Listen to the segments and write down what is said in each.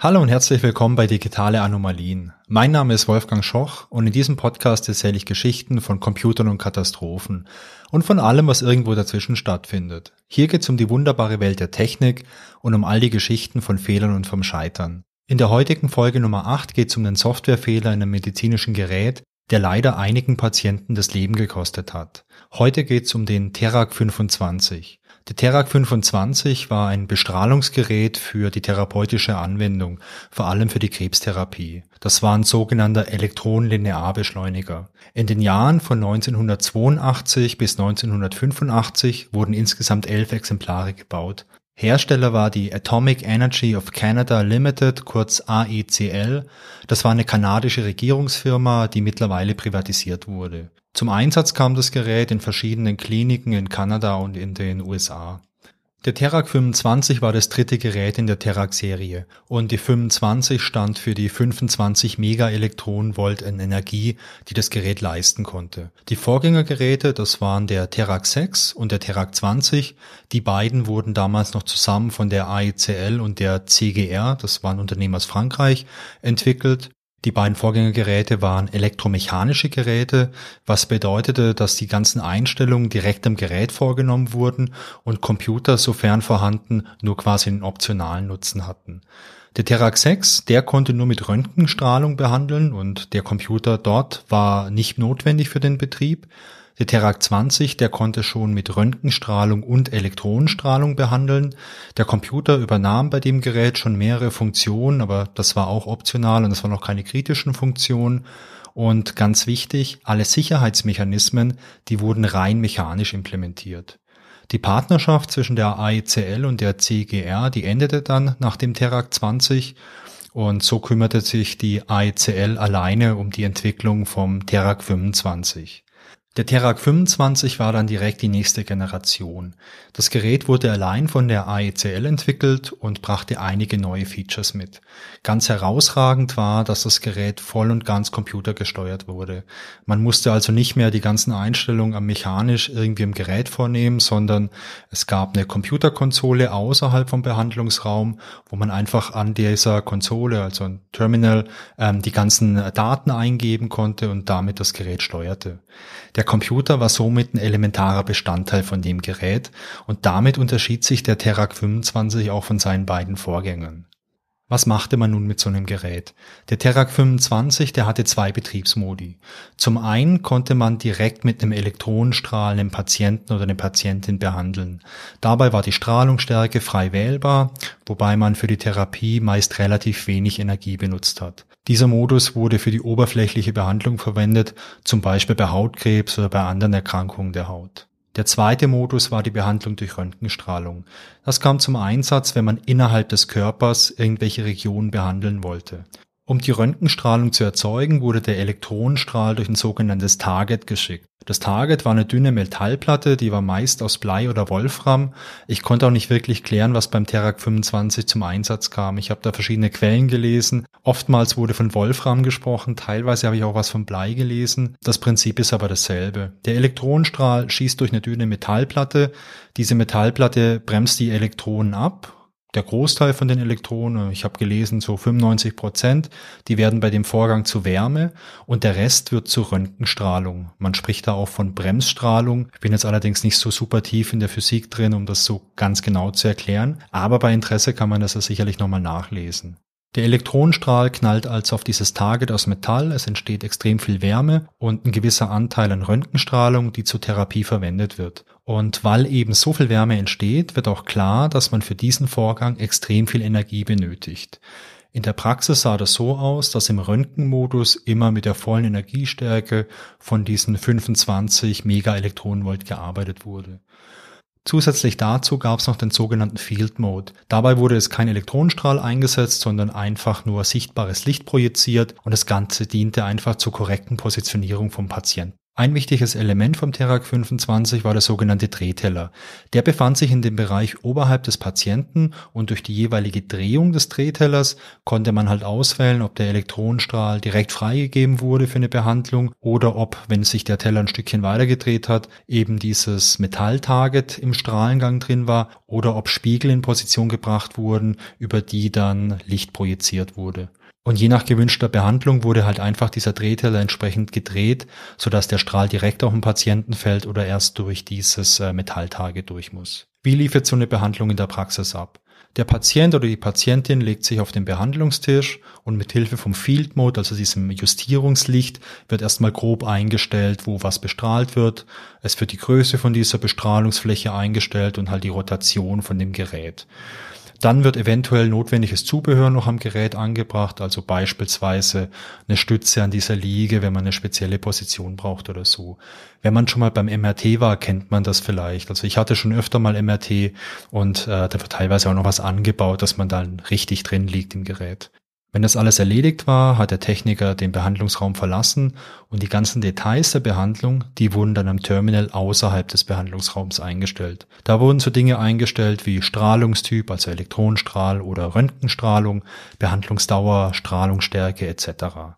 Hallo und herzlich willkommen bei Digitale Anomalien. Mein Name ist Wolfgang Schoch und in diesem Podcast erzähle ich Geschichten von Computern und Katastrophen und von allem, was irgendwo dazwischen stattfindet. Hier geht es um die wunderbare Welt der Technik und um all die Geschichten von Fehlern und vom Scheitern. In der heutigen Folge Nummer 8 geht es um den Softwarefehler in einem medizinischen Gerät, der leider einigen Patienten das Leben gekostet hat. Heute geht es um den Terak 25. Der Terak 25 war ein Bestrahlungsgerät für die therapeutische Anwendung, vor allem für die Krebstherapie. Das war ein sogenannter Elektronenlinearbeschleuniger. In den Jahren von 1982 bis 1985 wurden insgesamt elf Exemplare gebaut. Hersteller war die Atomic Energy of Canada Limited, kurz AECL. Das war eine kanadische Regierungsfirma, die mittlerweile privatisiert wurde. Zum Einsatz kam das Gerät in verschiedenen Kliniken in Kanada und in den USA. Der Terak 25 war das dritte Gerät in der Terak-Serie und die 25 stand für die 25 Megaelektronenvolt in Energie, die das Gerät leisten konnte. Die Vorgängergeräte, das waren der Terak 6 und der Terak 20. Die beiden wurden damals noch zusammen von der AECL und der CGR, das waren Unternehmen aus Frankreich, entwickelt die beiden Vorgängergeräte waren elektromechanische Geräte, was bedeutete, dass die ganzen Einstellungen direkt am Gerät vorgenommen wurden und Computer, sofern vorhanden, nur quasi einen optionalen Nutzen hatten. Der Terak 6, der konnte nur mit Röntgenstrahlung behandeln und der Computer dort war nicht notwendig für den Betrieb. Der Terak 20, der konnte schon mit Röntgenstrahlung und Elektronenstrahlung behandeln. Der Computer übernahm bei dem Gerät schon mehrere Funktionen, aber das war auch optional und das waren noch keine kritischen Funktionen. Und ganz wichtig, alle Sicherheitsmechanismen, die wurden rein mechanisch implementiert. Die Partnerschaft zwischen der AECL und der CGR, die endete dann nach dem Terak 20 und so kümmerte sich die AECL alleine um die Entwicklung vom Terak 25. Der Terak 25 war dann direkt die nächste Generation. Das Gerät wurde allein von der AECL entwickelt und brachte einige neue Features mit. Ganz herausragend war, dass das Gerät voll und ganz computergesteuert wurde. Man musste also nicht mehr die ganzen Einstellungen am mechanisch irgendwie im Gerät vornehmen, sondern es gab eine Computerkonsole außerhalb vom Behandlungsraum, wo man einfach an dieser Konsole, also ein Terminal, ähm, die ganzen Daten eingeben konnte und damit das Gerät steuerte. Der Computer war somit ein elementarer Bestandteil von dem Gerät und damit unterschied sich der Terak 25 auch von seinen beiden Vorgängern. Was machte man nun mit so einem Gerät? Der Terak 25, der hatte zwei Betriebsmodi. Zum einen konnte man direkt mit einem Elektronenstrahl einen Patienten oder eine Patientin behandeln. Dabei war die Strahlungsstärke frei wählbar, wobei man für die Therapie meist relativ wenig Energie benutzt hat. Dieser Modus wurde für die oberflächliche Behandlung verwendet, zum Beispiel bei Hautkrebs oder bei anderen Erkrankungen der Haut. Der zweite Modus war die Behandlung durch Röntgenstrahlung. Das kam zum Einsatz, wenn man innerhalb des Körpers irgendwelche Regionen behandeln wollte. Um die Röntgenstrahlung zu erzeugen, wurde der Elektronenstrahl durch ein sogenanntes Target geschickt. Das Target war eine dünne Metallplatte, die war meist aus Blei oder Wolfram. Ich konnte auch nicht wirklich klären, was beim Terak 25 zum Einsatz kam. Ich habe da verschiedene Quellen gelesen. Oftmals wurde von Wolfram gesprochen, teilweise habe ich auch was von Blei gelesen. Das Prinzip ist aber dasselbe. Der Elektronenstrahl schießt durch eine dünne Metallplatte. Diese Metallplatte bremst die Elektronen ab der Großteil von den Elektronen, ich habe gelesen, so 95 Prozent, die werden bei dem Vorgang zu Wärme und der Rest wird zu Röntgenstrahlung. Man spricht da auch von Bremsstrahlung. Ich bin jetzt allerdings nicht so super tief in der Physik drin, um das so ganz genau zu erklären, aber bei Interesse kann man das ja sicherlich nochmal nachlesen. Der Elektronenstrahl knallt also auf dieses Target aus Metall, es entsteht extrem viel Wärme und ein gewisser Anteil an Röntgenstrahlung, die zur Therapie verwendet wird. Und weil eben so viel Wärme entsteht, wird auch klar, dass man für diesen Vorgang extrem viel Energie benötigt. In der Praxis sah das so aus, dass im Röntgenmodus immer mit der vollen Energiestärke von diesen 25 Megaelektronenvolt gearbeitet wurde. Zusätzlich dazu gab es noch den sogenannten Field Mode. Dabei wurde es kein Elektronenstrahl eingesetzt, sondern einfach nur sichtbares Licht projiziert und das Ganze diente einfach zur korrekten Positionierung vom Patienten. Ein wichtiges Element vom Terak 25 war der sogenannte Drehteller. Der befand sich in dem Bereich oberhalb des Patienten und durch die jeweilige Drehung des Drehtellers konnte man halt auswählen, ob der Elektronenstrahl direkt freigegeben wurde für eine Behandlung oder ob, wenn sich der Teller ein Stückchen weiter gedreht hat, eben dieses Metalltarget im Strahlengang drin war oder ob Spiegel in Position gebracht wurden, über die dann Licht projiziert wurde. Und je nach gewünschter Behandlung wurde halt einfach dieser Drehteller entsprechend gedreht, sodass der Strahl direkt auf den Patienten fällt oder erst durch dieses äh, Metalltage durch muss. Wie lief jetzt so eine Behandlung in der Praxis ab? Der Patient oder die Patientin legt sich auf den Behandlungstisch und mit Hilfe vom Field Mode, also diesem Justierungslicht, wird erstmal grob eingestellt, wo was bestrahlt wird. Es wird die Größe von dieser Bestrahlungsfläche eingestellt und halt die Rotation von dem Gerät. Dann wird eventuell notwendiges Zubehör noch am Gerät angebracht, also beispielsweise eine Stütze an dieser Liege, wenn man eine spezielle Position braucht oder so. Wenn man schon mal beim MRT war, kennt man das vielleicht. Also ich hatte schon öfter mal MRT und äh, da wird teilweise auch noch was angebaut, dass man dann richtig drin liegt im Gerät. Wenn das alles erledigt war, hat der Techniker den Behandlungsraum verlassen und die ganzen Details der Behandlung, die wurden dann am Terminal außerhalb des Behandlungsraums eingestellt. Da wurden so Dinge eingestellt wie Strahlungstyp, also Elektronenstrahl oder Röntgenstrahlung, Behandlungsdauer, Strahlungsstärke etc.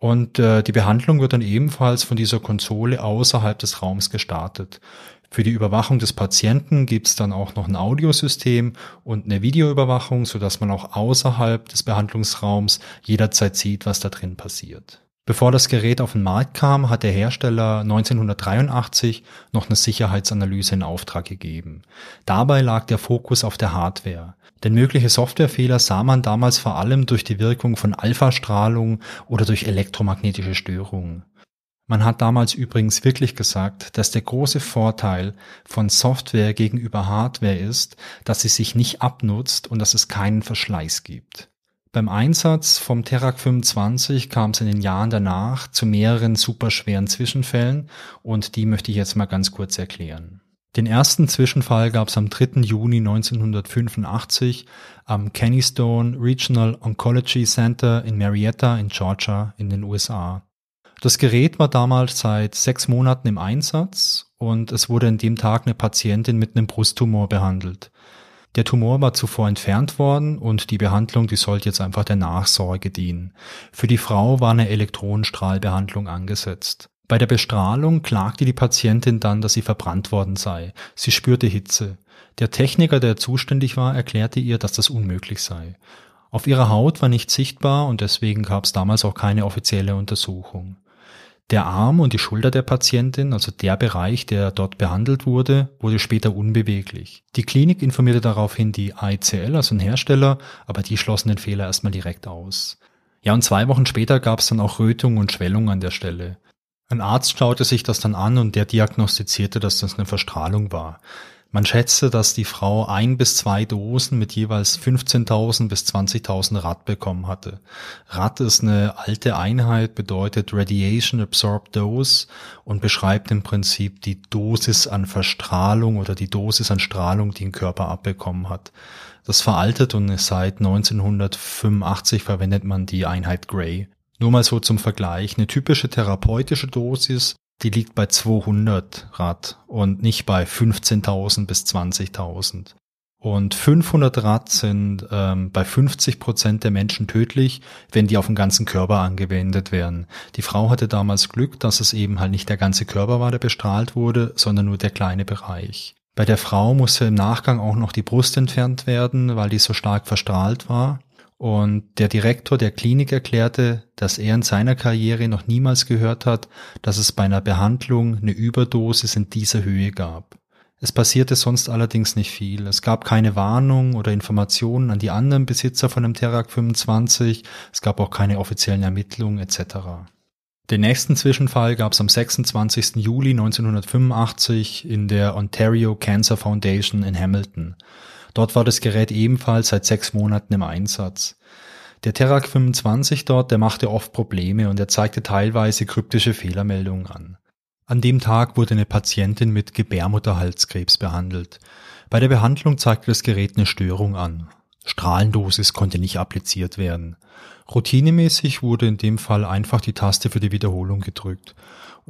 Und äh, die Behandlung wird dann ebenfalls von dieser Konsole außerhalb des Raums gestartet. Für die Überwachung des Patienten gibt es dann auch noch ein Audiosystem und eine Videoüberwachung, sodass man auch außerhalb des Behandlungsraums jederzeit sieht, was da drin passiert. Bevor das Gerät auf den Markt kam, hat der Hersteller 1983 noch eine Sicherheitsanalyse in Auftrag gegeben. Dabei lag der Fokus auf der Hardware. Denn mögliche Softwarefehler sah man damals vor allem durch die Wirkung von Alphastrahlung oder durch elektromagnetische Störungen. Man hat damals übrigens wirklich gesagt, dass der große Vorteil von Software gegenüber Hardware ist, dass sie sich nicht abnutzt und dass es keinen Verschleiß gibt. Beim Einsatz vom Terak 25 kam es in den Jahren danach zu mehreren superschweren Zwischenfällen und die möchte ich jetzt mal ganz kurz erklären. Den ersten Zwischenfall gab es am 3. Juni 1985 am Kennystone Regional Oncology Center in Marietta in Georgia in den USA. Das Gerät war damals seit sechs Monaten im Einsatz und es wurde an dem Tag eine Patientin mit einem Brusttumor behandelt. Der Tumor war zuvor entfernt worden und die Behandlung, die sollte jetzt einfach der Nachsorge dienen. Für die Frau war eine Elektronenstrahlbehandlung angesetzt. Bei der Bestrahlung klagte die Patientin dann, dass sie verbrannt worden sei. Sie spürte Hitze. Der Techniker, der zuständig war, erklärte ihr, dass das unmöglich sei. Auf ihrer Haut war nichts sichtbar und deswegen gab es damals auch keine offizielle Untersuchung. Der Arm und die Schulter der Patientin, also der Bereich, der dort behandelt wurde, wurde später unbeweglich. Die Klinik informierte daraufhin die AICL, also ein Hersteller, aber die schlossen den Fehler erstmal direkt aus. Ja, und zwei Wochen später gab es dann auch Rötung und Schwellung an der Stelle. Ein Arzt schaute sich das dann an und der diagnostizierte, dass das eine Verstrahlung war. Man schätzte, dass die Frau ein bis zwei Dosen mit jeweils 15.000 bis 20.000 Rad bekommen hatte. Rad ist eine alte Einheit, bedeutet Radiation Absorbed Dose und beschreibt im Prinzip die Dosis an Verstrahlung oder die Dosis an Strahlung, die ein Körper abbekommen hat. Das veraltet und seit 1985 verwendet man die Einheit Gray. Nur mal so zum Vergleich. Eine typische therapeutische Dosis die liegt bei 200 Rad und nicht bei 15.000 bis 20.000. Und 500 Rad sind ähm, bei 50 Prozent der Menschen tödlich, wenn die auf den ganzen Körper angewendet werden. Die Frau hatte damals Glück, dass es eben halt nicht der ganze Körper war, der bestrahlt wurde, sondern nur der kleine Bereich. Bei der Frau musste im Nachgang auch noch die Brust entfernt werden, weil die so stark verstrahlt war. Und der Direktor der Klinik erklärte, dass er in seiner Karriere noch niemals gehört hat, dass es bei einer Behandlung eine Überdosis in dieser Höhe gab. Es passierte sonst allerdings nicht viel. Es gab keine Warnung oder Informationen an die anderen Besitzer von dem Terak 25. Es gab auch keine offiziellen Ermittlungen etc. Den nächsten Zwischenfall gab es am 26. Juli 1985 in der Ontario Cancer Foundation in Hamilton. Dort war das Gerät ebenfalls seit sechs Monaten im Einsatz. Der Terak 25 dort, der machte oft Probleme und er zeigte teilweise kryptische Fehlermeldungen an. An dem Tag wurde eine Patientin mit Gebärmutterhalskrebs behandelt. Bei der Behandlung zeigte das Gerät eine Störung an. Strahlendosis konnte nicht appliziert werden. Routinemäßig wurde in dem Fall einfach die Taste für die Wiederholung gedrückt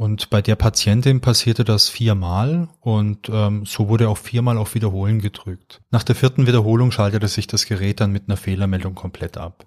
Und bei der Patientin passierte das viermal und ähm, so wurde auch viermal auf Wiederholen gedrückt. Nach der vierten Wiederholung schaltete sich das Gerät dann mit einer Fehlermeldung komplett ab.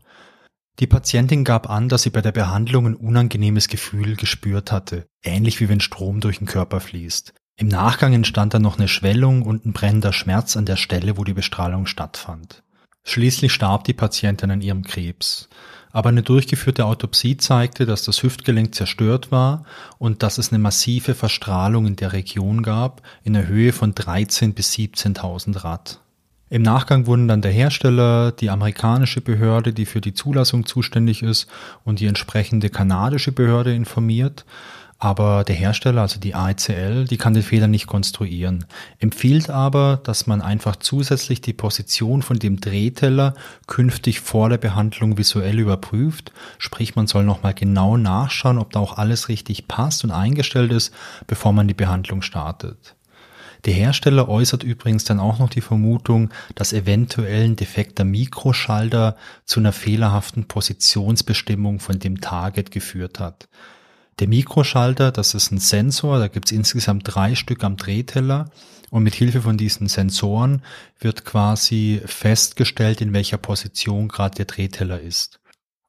Die Patientin gab an, dass sie bei der Behandlung ein unangenehmes Gefühl gespürt hatte, ähnlich wie wenn Strom durch den Körper fließt. Im Nachgang entstand dann noch eine Schwellung und ein brennender Schmerz an der Stelle, wo die Bestrahlung stattfand. Schließlich starb die Patientin an ihrem Krebs aber eine durchgeführte Autopsie zeigte, dass das Hüftgelenk zerstört war und dass es eine massive Verstrahlung in der Region gab, in der Höhe von 13 bis 17.000 Rad. Im Nachgang wurden dann der Hersteller, die amerikanische Behörde, die für die Zulassung zuständig ist, und die entsprechende kanadische Behörde informiert aber der Hersteller, also die AECL, die kann den Fehler nicht konstruieren. Empfiehlt aber, dass man einfach zusätzlich die Position von dem Drehteller künftig vor der Behandlung visuell überprüft. Sprich, man soll nochmal genau nachschauen, ob da auch alles richtig passt und eingestellt ist, bevor man die Behandlung startet. Der Hersteller äußert übrigens dann auch noch die Vermutung, dass eventuell ein defekter Mikroschalter zu einer fehlerhaften Positionsbestimmung von dem Target geführt hat. Der Mikroschalter, das ist ein Sensor, da gibt es insgesamt drei Stück am Drehteller und mit Hilfe von diesen Sensoren wird quasi festgestellt, in welcher Position gerade der Drehteller ist.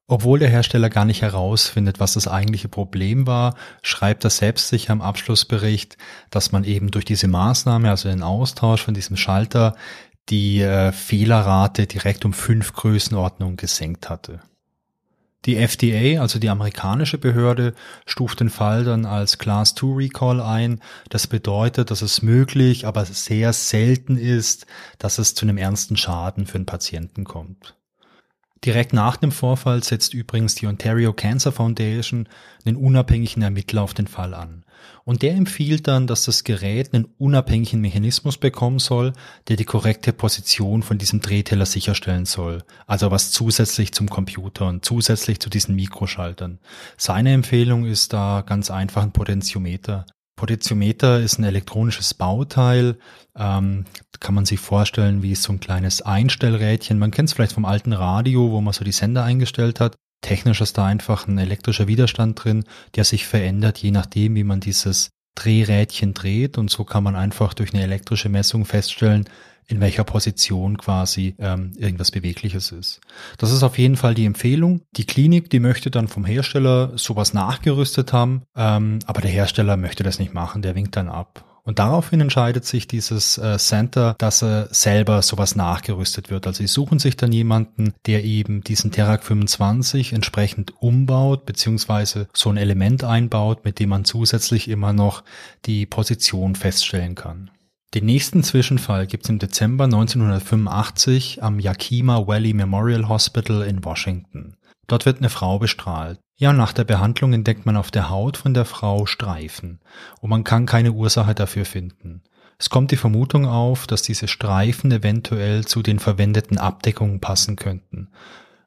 Obwohl der Hersteller gar nicht herausfindet, was das eigentliche Problem war, schreibt er selbst sicher im Abschlussbericht, dass man eben durch diese Maßnahme, also den Austausch von diesem Schalter, die äh, Fehlerrate direkt um fünf Größenordnungen gesenkt hatte. Die FDA, also die amerikanische Behörde, stuft den Fall dann als Class 2 Recall ein. Das bedeutet, dass es möglich, aber sehr selten ist, dass es zu einem ernsten Schaden für den Patienten kommt. Direkt nach dem Vorfall setzt übrigens die Ontario Cancer Foundation einen unabhängigen Ermittler auf den Fall an. Und der empfiehlt dann, dass das Gerät einen unabhängigen Mechanismus bekommen soll, der die korrekte Position von diesem Drehteller sicherstellen soll. Also was zusätzlich zum Computer und zusätzlich zu diesen Mikroschaltern. Seine Empfehlung ist da ganz einfach ein Potentiometer. Potentiometer ist ein elektronisches Bauteil, ähm, kann man sich vorstellen wie so ein kleines Einstellrädchen. Man kennt es vielleicht vom alten Radio, wo man so die Sender eingestellt hat. Technisch ist da einfach ein elektrischer Widerstand drin, der sich verändert, je nachdem, wie man dieses Drehrädchen dreht. Und so kann man einfach durch eine elektrische Messung feststellen, in welcher Position quasi ähm, irgendwas Bewegliches ist. Das ist auf jeden Fall die Empfehlung. Die Klinik, die möchte dann vom Hersteller sowas nachgerüstet haben, ähm, aber der Hersteller möchte das nicht machen, der winkt dann ab. Und daraufhin entscheidet sich dieses äh, Center, dass er selber sowas nachgerüstet wird. Also sie suchen sich dann jemanden, der eben diesen Terak 25 entsprechend umbaut, beziehungsweise so ein Element einbaut, mit dem man zusätzlich immer noch die Position feststellen kann. Den nächsten Zwischenfall gibt es im Dezember 1985 am Yakima Valley Memorial Hospital in Washington. Dort wird eine Frau bestrahlt. Ja, nach der Behandlung entdeckt man auf der Haut von der Frau Streifen und man kann keine Ursache dafür finden. Es kommt die Vermutung auf, dass diese Streifen eventuell zu den verwendeten Abdeckungen passen könnten.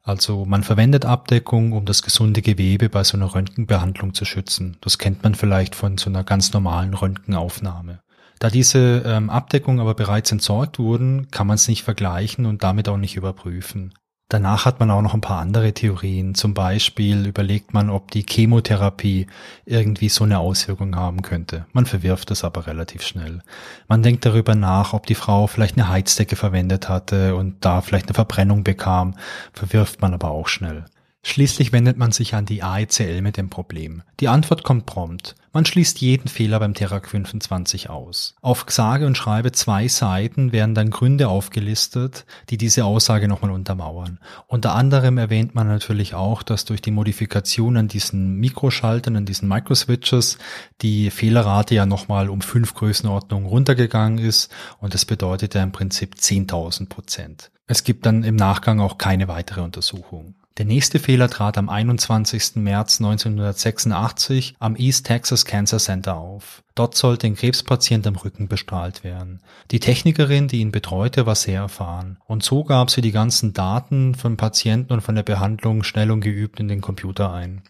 Also man verwendet Abdeckung, um das gesunde Gewebe bei so einer Röntgenbehandlung zu schützen. Das kennt man vielleicht von so einer ganz normalen Röntgenaufnahme. Da diese ähm, Abdeckungen aber bereits entsorgt wurden, kann man es nicht vergleichen und damit auch nicht überprüfen. Danach hat man auch noch ein paar andere Theorien. Zum Beispiel überlegt man, ob die Chemotherapie irgendwie so eine Auswirkung haben könnte. Man verwirft es aber relativ schnell. Man denkt darüber nach, ob die Frau vielleicht eine Heizdecke verwendet hatte und da vielleicht eine Verbrennung bekam, verwirft man aber auch schnell. Schließlich wendet man sich an die AECL mit dem Problem. Die Antwort kommt prompt. Man schließt jeden Fehler beim Terak 25 aus. Auf sage und schreibe zwei Seiten werden dann Gründe aufgelistet, die diese Aussage nochmal untermauern. Unter anderem erwähnt man natürlich auch, dass durch die Modifikation an diesen Mikroschaltern, an diesen Microswitches, die Fehlerrate ja nochmal um fünf Größenordnungen runtergegangen ist und das bedeutet ja im Prinzip 10.000 Prozent. Es gibt dann im Nachgang auch keine weitere Untersuchung. Der nächste Fehler trat am 21. März 1986 am East Texas Cancer Center auf. Dort sollte ein Krebspatient am Rücken bestrahlt werden. Die Technikerin, die ihn betreute, war sehr erfahren. Und so gab sie die ganzen Daten vom Patienten und von der Behandlung schnell und geübt in den Computer ein.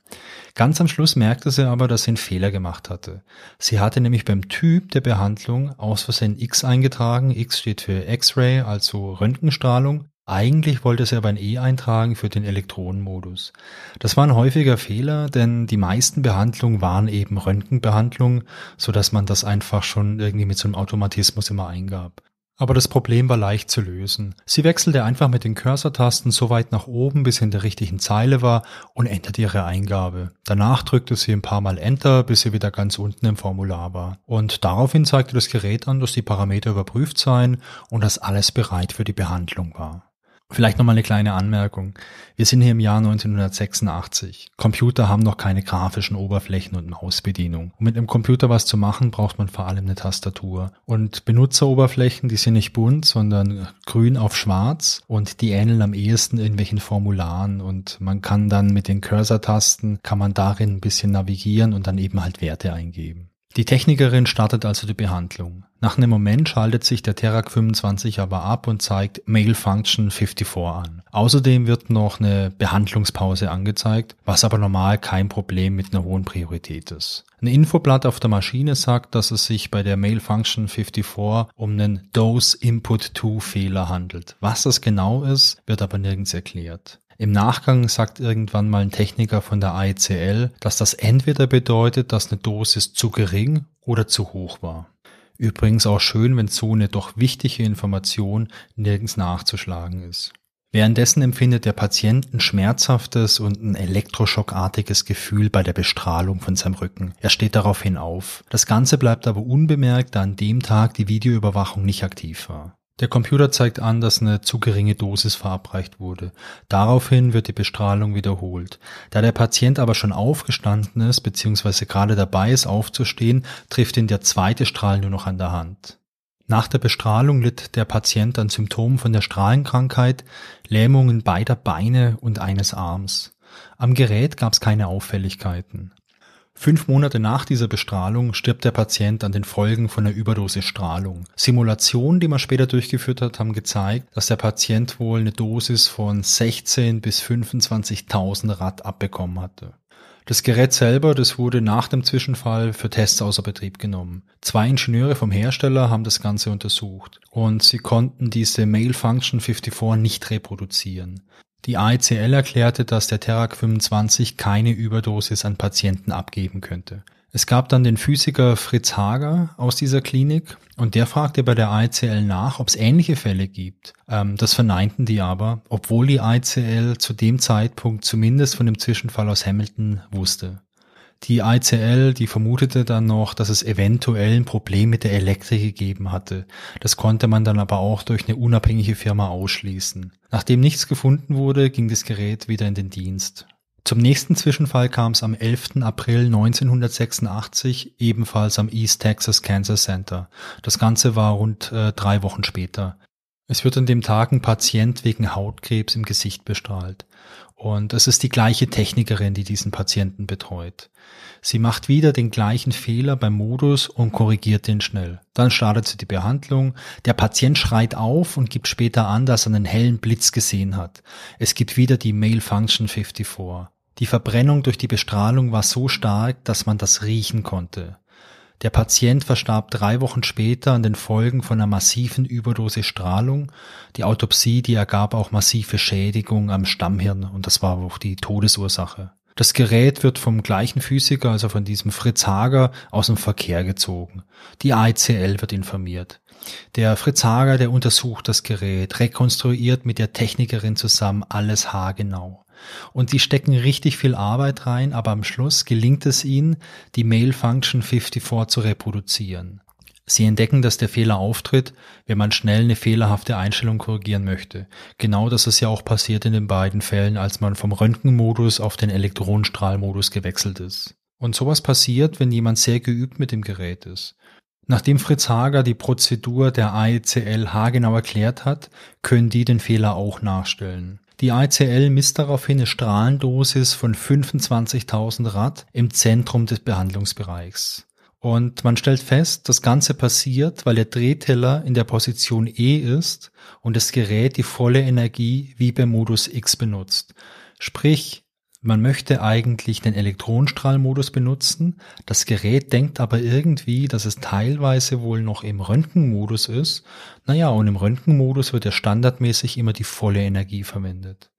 Ganz am Schluss merkte sie aber, dass sie einen Fehler gemacht hatte. Sie hatte nämlich beim Typ der Behandlung aus Versehen X eingetragen. X steht für X-Ray, also Röntgenstrahlung Eigentlich wollte sie aber ein E eintragen für den Elektronenmodus. Das war ein häufiger Fehler, denn die meisten Behandlungen waren eben Röntgenbehandlungen, so dass man das einfach schon irgendwie mit so einem Automatismus immer eingab. Aber das Problem war leicht zu lösen. Sie wechselte einfach mit den Cursor-Tasten so weit nach oben, bis sie in der richtigen Zeile war und änderte ihre Eingabe. Danach drückte sie ein paar Mal Enter, bis sie wieder ganz unten im Formular war. Und daraufhin zeigte das Gerät an, dass die Parameter überprüft seien und dass alles bereit für die Behandlung war. Vielleicht nochmal eine kleine Anmerkung. Wir sind hier im Jahr 1986. Computer haben noch keine grafischen Oberflächen und Mausbedienung. Um mit einem Computer was zu machen, braucht man vor allem eine Tastatur. Und Benutzeroberflächen, die sind nicht bunt, sondern grün auf schwarz und die ähneln am ehesten irgendwelchen Formularen und man kann dann mit den Cursor-Tasten, kann man darin ein bisschen navigieren und dann eben halt Werte eingeben. Die Technikerin startet also die Behandlung. Nach einem Moment schaltet sich der Terak 25 aber ab und zeigt Mail Function 54 an. Außerdem wird noch eine Behandlungspause angezeigt, was aber normal kein Problem mit einer hohen Priorität ist. Ein Infoblatt auf der Maschine sagt, dass es sich bei der Mail Function 54 um einen Dose Input 2 Fehler handelt. Was das genau ist, wird aber nirgends erklärt. Im Nachgang sagt irgendwann mal ein Techniker von der ICL, dass das entweder bedeutet, dass eine Dosis zu gering oder zu hoch war. Übrigens auch schön, wenn so eine doch wichtige Information nirgends nachzuschlagen ist. Währenddessen empfindet der Patient ein schmerzhaftes und ein elektroschockartiges Gefühl bei der Bestrahlung von seinem Rücken. Er steht daraufhin auf. Das Ganze bleibt aber unbemerkt, da an dem Tag die Videoüberwachung nicht aktiv war. Der Computer zeigt an, dass eine zu geringe Dosis verabreicht wurde. Daraufhin wird die Bestrahlung wiederholt. Da der Patient aber schon aufgestanden ist, beziehungsweise gerade dabei ist aufzustehen, trifft ihn der zweite Strahl nur noch an der Hand. Nach der Bestrahlung litt der Patient an Symptomen von der Strahlenkrankheit, Lähmungen beider Beine und eines Arms. Am Gerät gab es keine Auffälligkeiten. Fünf Monate nach dieser Bestrahlung stirbt der Patient an den Folgen von einer Überdosis Strahlung. Simulationen, die man später durchgeführt hat, haben gezeigt, dass der Patient wohl eine Dosis von 16 bis 25.000 Rad abbekommen hatte. Das Gerät selber, das wurde nach dem Zwischenfall für Tests außer Betrieb genommen. Zwei Ingenieure vom Hersteller haben das Ganze untersucht und sie konnten diese Mail Function 54 nicht reproduzieren. Die AECL erklärte, dass der Terak 25 keine Überdosis an Patienten abgeben könnte. Es gab dann den Physiker Fritz Hager aus dieser Klinik und der fragte bei der AECL nach, ob es ähnliche Fälle gibt. Ähm, das verneinten die aber, obwohl die AECL zu dem Zeitpunkt zumindest von dem Zwischenfall aus Hamilton wusste. Die ICL, die vermutete dann noch, dass es eventuell ein Problem mit der Elektrik gegeben hatte. Das konnte man dann aber auch durch eine unabhängige Firma ausschließen. Nachdem nichts gefunden wurde, ging das Gerät wieder in den Dienst. Zum nächsten Zwischenfall kam es am 11. April 1986, ebenfalls am East Texas Cancer Center. Das Ganze war rund äh, drei Wochen später. Es wird an dem Tag ein Patient wegen Hautkrebs im Gesicht bestrahlt. Und es ist die gleiche Technikerin, die diesen Patienten betreut. Sie macht wieder den gleichen Fehler beim Modus und korrigiert den schnell. Dann startet sie die Behandlung. Der Patient schreit auf und gibt später an, dass er einen hellen Blitz gesehen hat. Es gibt wieder die Mail Function 54. Die Verbrennung durch die Bestrahlung war so stark, dass man das riechen konnte. Der Patient verstarb drei Wochen später an den Folgen von einer massiven Überdosis Strahlung. Die Autopsie, die ergab auch massive Schädigung am Stammhirn und das war auch die Todesursache. Das Gerät wird vom gleichen Physiker, also von diesem Fritz Hager, aus dem Verkehr gezogen. Die AICL wird informiert. Der Fritz Hager, der untersucht das Gerät, rekonstruiert mit der Technikerin zusammen alles haargenau. Und die stecken richtig viel Arbeit rein, aber am Schluss gelingt es ihnen, die Mail Function 54 zu reproduzieren. Sie entdecken, dass der Fehler auftritt, wenn man schnell eine fehlerhafte Einstellung korrigieren möchte. Genau das ist ja auch passiert in den beiden Fällen, als man vom Röntgenmodus auf den Elektronenstrahlmodus gewechselt ist. Und sowas passiert, wenn jemand sehr geübt mit dem Gerät ist. Nachdem Fritz Hager die Prozedur der AECL haargenau erklärt hat, können die den Fehler auch nachstellen. Die ICL misst daraufhin eine Strahlendosis von 25.000 Rad im Zentrum des Behandlungsbereichs. Und man stellt fest, das Ganze passiert, weil der Drehteller in der Position E ist und das Gerät die volle Energie wie beim Modus X benutzt. Sprich, Man möchte eigentlich den Elektronenstrahlmodus benutzen. Das Gerät denkt aber irgendwie, dass es teilweise wohl noch im Röntgenmodus ist. Naja, und im Röntgenmodus wird ja standardmäßig immer die volle Energie verwendet.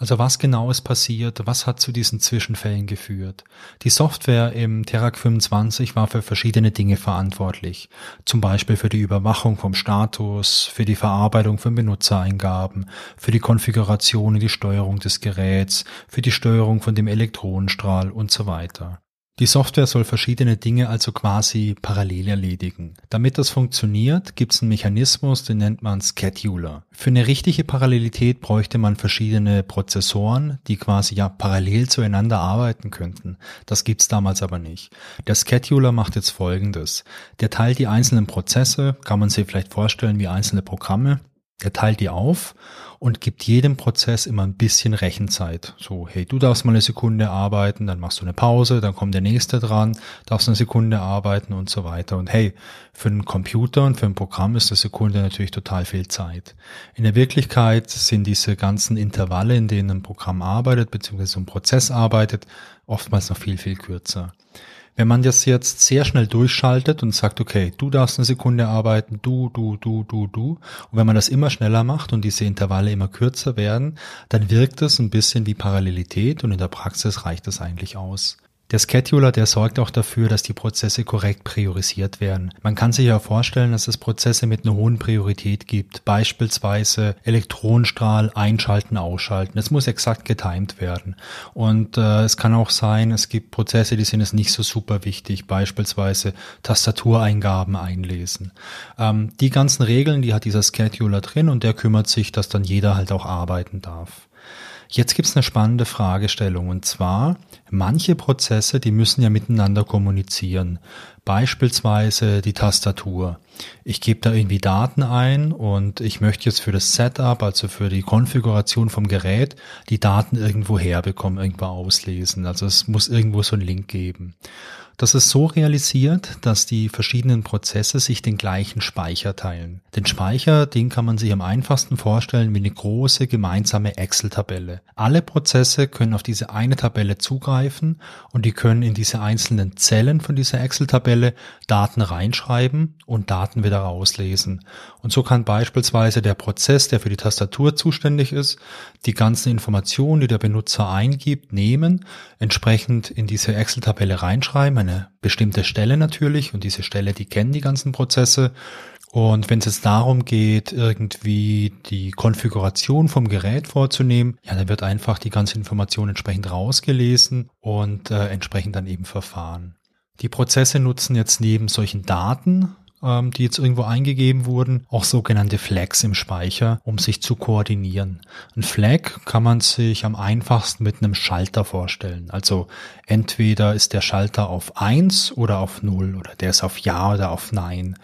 Also was genau ist passiert? Was hat zu diesen Zwischenfällen geführt? Die Software im Terac 25 war für verschiedene Dinge verantwortlich. Zum Beispiel für die Überwachung vom Status, für die Verarbeitung von Benutzereingaben, für die Konfiguration und die Steuerung des Geräts, für die Steuerung von dem Elektronenstrahl und so weiter. Die Software soll verschiedene Dinge also quasi parallel erledigen. Damit das funktioniert, gibt es einen Mechanismus, den nennt man Scheduler. Für eine richtige Parallelität bräuchte man verschiedene Prozessoren, die quasi ja parallel zueinander arbeiten könnten. Das gibt's damals aber nicht. Der Scheduler macht jetzt folgendes. Der teilt die einzelnen Prozesse, kann man sich vielleicht vorstellen wie einzelne Programme, er teilt die auf und gibt jedem Prozess immer ein bisschen Rechenzeit. So, hey, du darfst mal eine Sekunde arbeiten, dann machst du eine Pause, dann kommt der nächste dran, darfst eine Sekunde arbeiten und so weiter. Und hey, für einen Computer und für ein Programm ist eine Sekunde natürlich total viel Zeit. In der Wirklichkeit sind diese ganzen Intervalle, in denen ein Programm arbeitet, beziehungsweise ein Prozess arbeitet, oftmals noch viel, viel kürzer. Wenn man das jetzt sehr schnell durchschaltet und sagt, okay, du darfst eine Sekunde arbeiten, du, du, du, du, du, und wenn man das immer schneller macht und diese Intervalle immer kürzer werden, dann wirkt es ein bisschen wie Parallelität und in der Praxis reicht das eigentlich aus. Der Scheduler, der sorgt auch dafür, dass die Prozesse korrekt priorisiert werden. Man kann sich ja vorstellen, dass es Prozesse mit einer hohen Priorität gibt. Beispielsweise Elektronenstrahl einschalten, ausschalten. Es muss exakt getimed werden. Und äh, es kann auch sein, es gibt Prozesse, die sind es nicht so super wichtig. Beispielsweise Tastatureingaben einlesen. Ähm, die ganzen Regeln, die hat dieser Scheduler drin und der kümmert sich, dass dann jeder halt auch arbeiten darf. Jetzt gibt's eine spannende Fragestellung und zwar, manche Prozesse, die müssen ja miteinander kommunizieren. Beispielsweise die Tastatur. Ich gebe da irgendwie Daten ein und ich möchte jetzt für das Setup, also für die Konfiguration vom Gerät, die Daten irgendwo herbekommen, irgendwo auslesen. Also es muss irgendwo so einen Link geben. Das ist so realisiert, dass die verschiedenen Prozesse sich den gleichen Speicher teilen. Den Speicher, den kann man sich am einfachsten vorstellen wie eine große gemeinsame Excel-Tabelle. Alle Prozesse können auf diese eine Tabelle zugreifen und die können in diese einzelnen Zellen von dieser Excel-Tabelle Daten reinschreiben und Daten wieder rauslesen. Und so kann beispielsweise der Prozess, der für die Tastatur zuständig ist, die ganzen Informationen, die der Benutzer eingibt, nehmen, entsprechend in diese Excel-Tabelle reinschreiben, eine bestimmte Stelle natürlich und diese Stelle, die kennen die ganzen Prozesse. Und wenn es jetzt darum geht, irgendwie die Konfiguration vom Gerät vorzunehmen, ja, dann wird einfach die ganze Information entsprechend rausgelesen und äh, entsprechend dann eben verfahren. Die Prozesse nutzen jetzt neben solchen Daten ähm, die jetzt irgendwo eingegeben wurden, auch sogenannte Flags im Speicher, um sich zu koordinieren. Ein Flag kann man sich am einfachsten mit einem Schalter vorstellen. Also entweder ist der Schalter auf eins oder auf null oder der ist auf Ja oder auf Nein.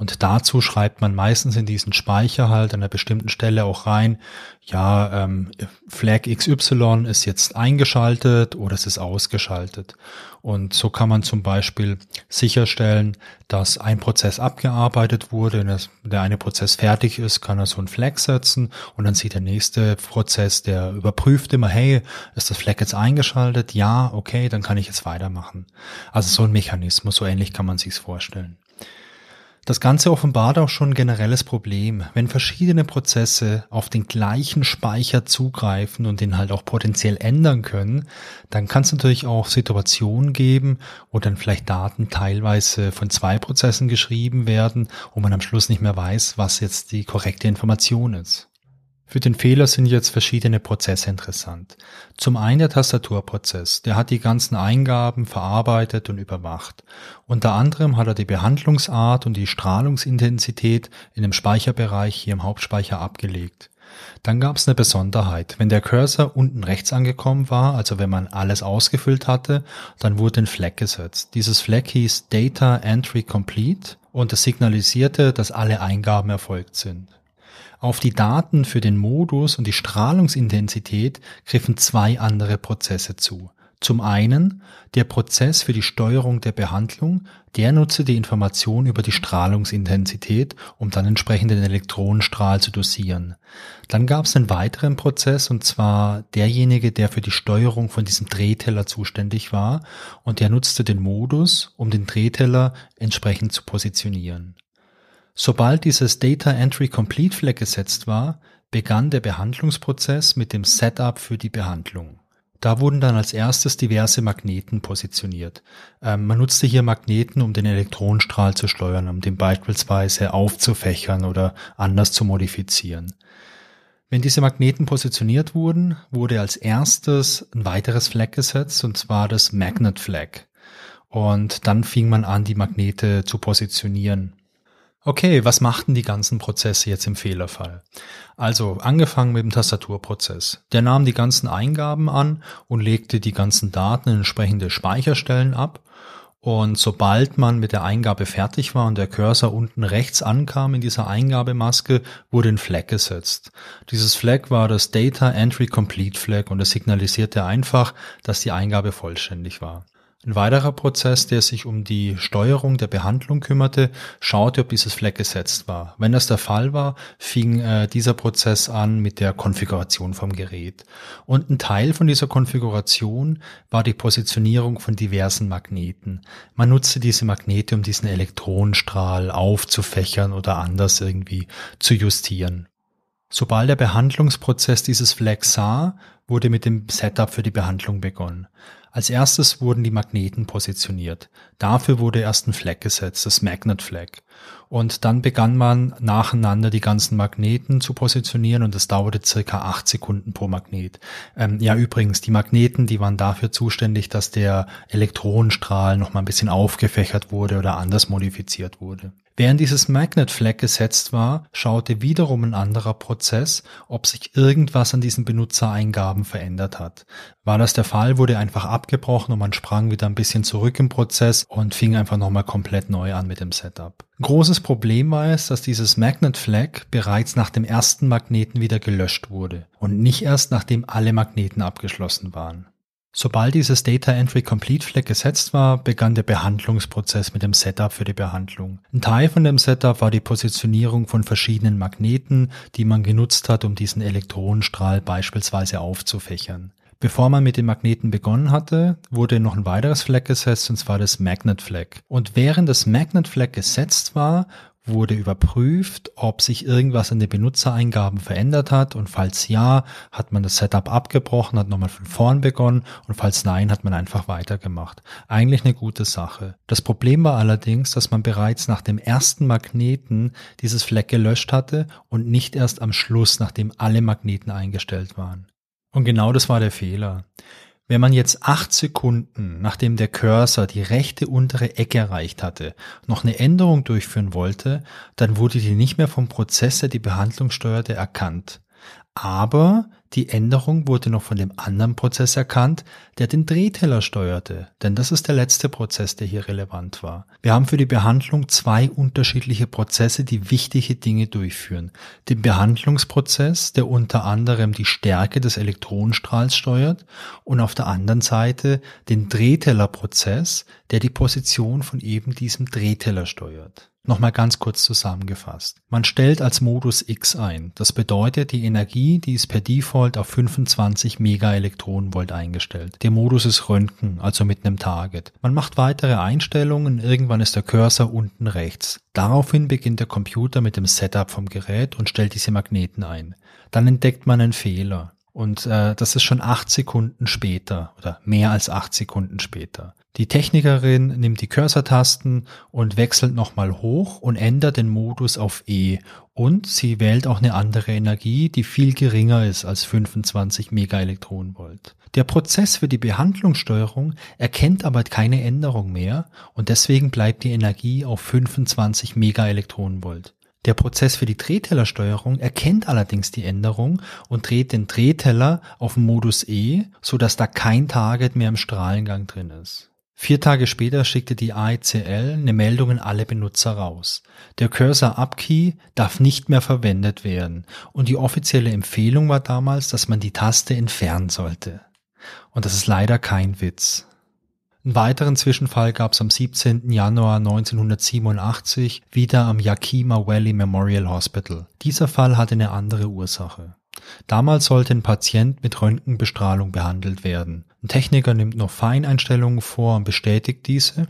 Und dazu schreibt man meistens in diesen Speicher halt an einer bestimmten Stelle auch rein, ja, ähm, Flag XY ist jetzt eingeschaltet oder es ist ausgeschaltet. Und so kann man zum Beispiel sicherstellen, dass ein Prozess abgearbeitet wurde, wenn der eine Prozess fertig ist, kann er so einen Flag setzen und dann sieht der nächste Prozess, der überprüft immer, hey, ist das Flag jetzt eingeschaltet? Ja, okay, dann kann ich jetzt weitermachen. Also so ein Mechanismus, so ähnlich kann man sich's vorstellen. Das Ganze offenbart auch schon ein generelles Problem. Wenn verschiedene Prozesse auf den gleichen Speicher zugreifen und den halt auch potenziell ändern können, dann kann es natürlich auch Situationen geben, wo dann vielleicht Daten teilweise von zwei Prozessen geschrieben werden und man am Schluss nicht mehr weiß, was jetzt die korrekte Information ist. Für den Fehler sind jetzt verschiedene Prozesse interessant. Zum einen der Tastaturprozess, der hat die ganzen Eingaben verarbeitet und überwacht. Unter anderem hat er die Behandlungsart und die Strahlungsintensität in dem Speicherbereich hier im Hauptspeicher abgelegt. Dann gab es eine Besonderheit. Wenn der Cursor unten rechts angekommen war, also wenn man alles ausgefüllt hatte, dann wurde ein Flag gesetzt. Dieses Flag hieß Data Entry Complete und es signalisierte, dass alle Eingaben erfolgt sind. Auf die Daten für den Modus und die Strahlungsintensität griffen zwei andere Prozesse zu. Zum einen der Prozess für die Steuerung der Behandlung, der nutzte die Information über die Strahlungsintensität, um dann entsprechend den Elektronenstrahl zu dosieren. Dann gab es einen weiteren Prozess und zwar derjenige, der für die Steuerung von diesem Drehteller zuständig war und der nutzte den Modus, um den Drehteller entsprechend zu positionieren. Sobald dieses Data Entry Complete Flag gesetzt war, begann der Behandlungsprozess mit dem Setup für die Behandlung. Da wurden dann als erstes diverse Magneten positioniert. Ähm, man nutzte hier Magneten, um den Elektronenstrahl zu steuern, um den beispielsweise aufzufächern oder anders zu modifizieren. Wenn diese Magneten positioniert wurden, wurde als erstes ein weiteres Flag gesetzt, und zwar das Magnet Flag. Und dann fing man an, die Magnete zu positionieren. Okay, was machten die ganzen Prozesse jetzt im Fehlerfall? Also angefangen mit dem Tastaturprozess. Der nahm die ganzen Eingaben an und legte die ganzen Daten in entsprechende Speicherstellen ab. Und sobald man mit der Eingabe fertig war und der Cursor unten rechts ankam in dieser Eingabemaske, wurde ein Flag gesetzt. Dieses Flag war das Data Entry Complete Flag und es signalisierte einfach, dass die Eingabe vollständig war. Ein weiterer Prozess, der sich um die Steuerung der Behandlung kümmerte, schaute, ob dieses Fleck gesetzt war. Wenn das der Fall war, fing äh, dieser Prozess an mit der Konfiguration vom Gerät. Und ein Teil von dieser Konfiguration war die Positionierung von diversen Magneten. Man nutzte diese Magnete, um diesen Elektronenstrahl aufzufächern oder anders irgendwie zu justieren. Sobald der Behandlungsprozess dieses Flag sah, wurde mit dem Setup für die Behandlung begonnen. Als erstes wurden die Magneten positioniert. Dafür wurde erst ein Flag gesetzt, das Magnet Flag. Und dann begann man nacheinander die ganzen Magneten zu positionieren und es dauerte circa acht Sekunden pro Magnet. Ähm, ja, übrigens, die Magneten, die waren dafür zuständig, dass der Elektronenstrahl noch mal ein bisschen aufgefächert wurde oder anders modifiziert wurde. Während dieses Magnet Flag gesetzt war, schaute wiederum ein anderer Prozess, ob sich irgendwas an diesen Benutzereingaben verändert hat. War das der Fall, wurde einfach abgebrochen und man sprang wieder ein bisschen zurück im Prozess und fing einfach nochmal komplett neu an mit dem Setup. Großes Problem war es, dass dieses Magnet Flag bereits nach dem ersten Magneten wieder gelöscht wurde und nicht erst nachdem alle Magneten abgeschlossen waren. Sobald dieses Data Entry Complete Flag gesetzt war, begann der Behandlungsprozess mit dem Setup für die Behandlung. Ein Teil von dem Setup war die Positionierung von verschiedenen Magneten, die man genutzt hat, um diesen Elektronenstrahl beispielsweise aufzufächern. Bevor man mit den Magneten begonnen hatte, wurde noch ein weiteres Flag gesetzt, und zwar das Magnet Flag. Und während das Magnet Flag gesetzt war, wurde überprüft, ob sich irgendwas an den Benutzereingaben verändert hat und falls ja, hat man das Setup abgebrochen, hat nochmal von vorn begonnen und falls nein, hat man einfach weitergemacht. Eigentlich eine gute Sache. Das Problem war allerdings, dass man bereits nach dem ersten Magneten dieses Fleck gelöscht hatte und nicht erst am Schluss, nachdem alle Magneten eingestellt waren. Und genau das war der Fehler. Wenn man jetzt acht Sekunden, nachdem der Cursor die rechte untere Ecke erreicht hatte, noch eine Änderung durchführen wollte, dann wurde die nicht mehr vom Prozess, der die Behandlung steuerte, erkannt. Aber die Änderung wurde noch von dem anderen Prozess erkannt, der den Drehteller steuerte, denn das ist der letzte Prozess, der hier relevant war. Wir haben für die Behandlung zwei unterschiedliche Prozesse, die wichtige Dinge durchführen. Den Behandlungsprozess, der unter anderem die Stärke des Elektronenstrahls steuert und auf der anderen Seite den Drehtellerprozess, der die Position von eben diesem Drehteller steuert. Nochmal ganz kurz zusammengefasst. Man stellt als Modus X ein. Das bedeutet, die Energie, die ist per Default auf 25 Megaelektronenvolt eingestellt. Der Modus ist Röntgen, also mit einem Target. Man macht weitere Einstellungen, irgendwann ist der Cursor unten rechts. Daraufhin beginnt der Computer mit dem Setup vom Gerät und stellt diese Magneten ein. Dann entdeckt man einen Fehler. Und äh, das ist schon acht Sekunden später oder mehr als acht Sekunden später. Die Technikerin nimmt die Cursor-Tasten und wechselt nochmal hoch und ändert den Modus auf E. Und sie wählt auch eine andere Energie, die viel geringer ist als 25 Megaelektronenvolt. Der Prozess für die Behandlungssteuerung erkennt aber keine Änderung mehr und deswegen bleibt die Energie auf 25 Megaelektronenvolt. Der Prozess für die Drehtellersteuerung erkennt allerdings die Änderung und dreht den Drehteller auf Modus E, so dass da kein Target mehr im Strahlengang drin ist. Vier Tage später schickte die AECL eine Meldung an alle Benutzer raus. Der Cursor Up Key darf nicht mehr verwendet werden und die offizielle Empfehlung war damals, dass man die Taste entfernen sollte. Und das ist leider kein Witz. Einen weiteren Zwischenfall gab es am 17. Januar 1987 wieder am Yakima Valley Memorial Hospital. Dieser Fall hatte eine andere Ursache. Damals sollte ein Patient mit Röntgenbestrahlung behandelt werden. Ein Techniker nimmt noch Feineinstellungen vor und bestätigt diese.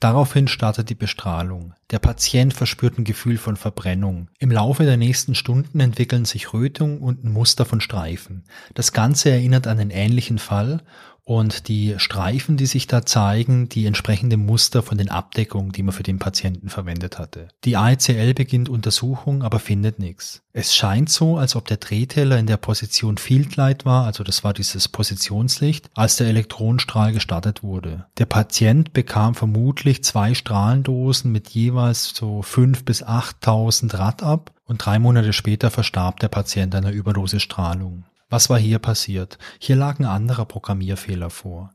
Daraufhin startet die Bestrahlung. Der Patient verspürt ein Gefühl von Verbrennung. Im Laufe der nächsten Stunden entwickeln sich Rötungen und ein Muster von Streifen. Das Ganze erinnert an einen ähnlichen Fall und die Streifen, die sich da zeigen, die entsprechende Muster von den Abdeckungen, die man für den Patienten verwendet hatte. Die AECL beginnt Untersuchung, aber findet nichts. Es scheint so, als ob der Drehteller in der Position Field Light war, also das war dieses Positionslicht, als der Elektronenstrahl gestartet wurde. Der Patient bekam vermutlich zwei Strahlendosen mit jeweils so fünf bis achttausend Rad ab und drei Monate später verstarb der Patient einer Überdosisstrahlung. Was war hier passiert? Hier lag ein anderer Programmierfehler vor.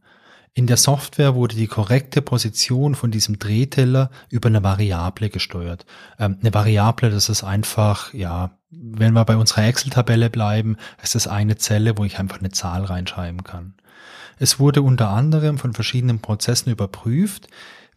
In der Software wurde die korrekte Position von diesem Drehteller über eine Variable gesteuert. Ähm, eine Variable, das ist einfach, ja, wenn wir bei unserer Excel-Tabelle bleiben, ist das eine Zelle, wo ich einfach eine Zahl reinschreiben kann. Es wurde unter anderem von verschiedenen Prozessen überprüft.